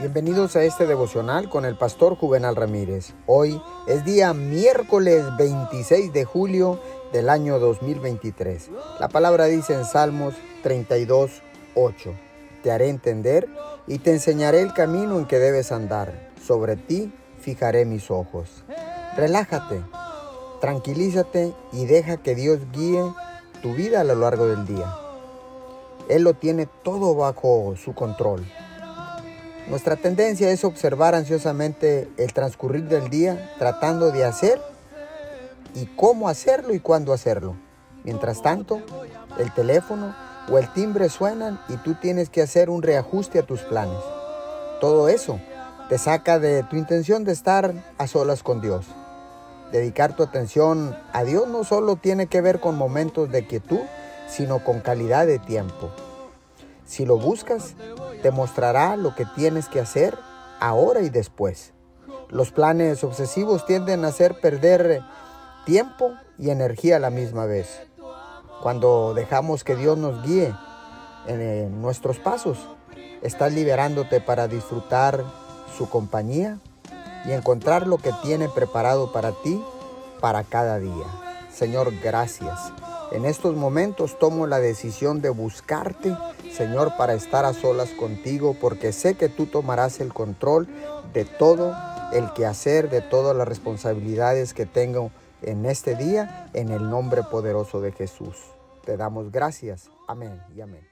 Bienvenidos a este devocional con el pastor Juvenal Ramírez. Hoy es día miércoles 26 de julio del año 2023. La palabra dice en Salmos 32, 8. Te haré entender y te enseñaré el camino en que debes andar. Sobre ti fijaré mis ojos. Relájate, tranquilízate y deja que Dios guíe tu vida a lo largo del día. Él lo tiene todo bajo su control. Nuestra tendencia es observar ansiosamente el transcurrir del día tratando de hacer y cómo hacerlo y cuándo hacerlo. Mientras tanto, el teléfono o el timbre suenan y tú tienes que hacer un reajuste a tus planes. Todo eso te saca de tu intención de estar a solas con Dios. Dedicar tu atención a Dios no solo tiene que ver con momentos de quietud, sino con calidad de tiempo. Si lo buscas, te mostrará lo que tienes que hacer ahora y después. Los planes obsesivos tienden a hacer perder tiempo y energía a la misma vez. Cuando dejamos que Dios nos guíe en nuestros pasos, estás liberándote para disfrutar su compañía y encontrar lo que tiene preparado para ti para cada día. Señor, gracias en estos momentos tomo la decisión de buscarte, Señor, para estar a solas contigo, porque sé que tú tomarás el control de todo el quehacer, de todas las responsabilidades que tengo en este día, en el nombre poderoso de Jesús. Te damos gracias. Amén y amén.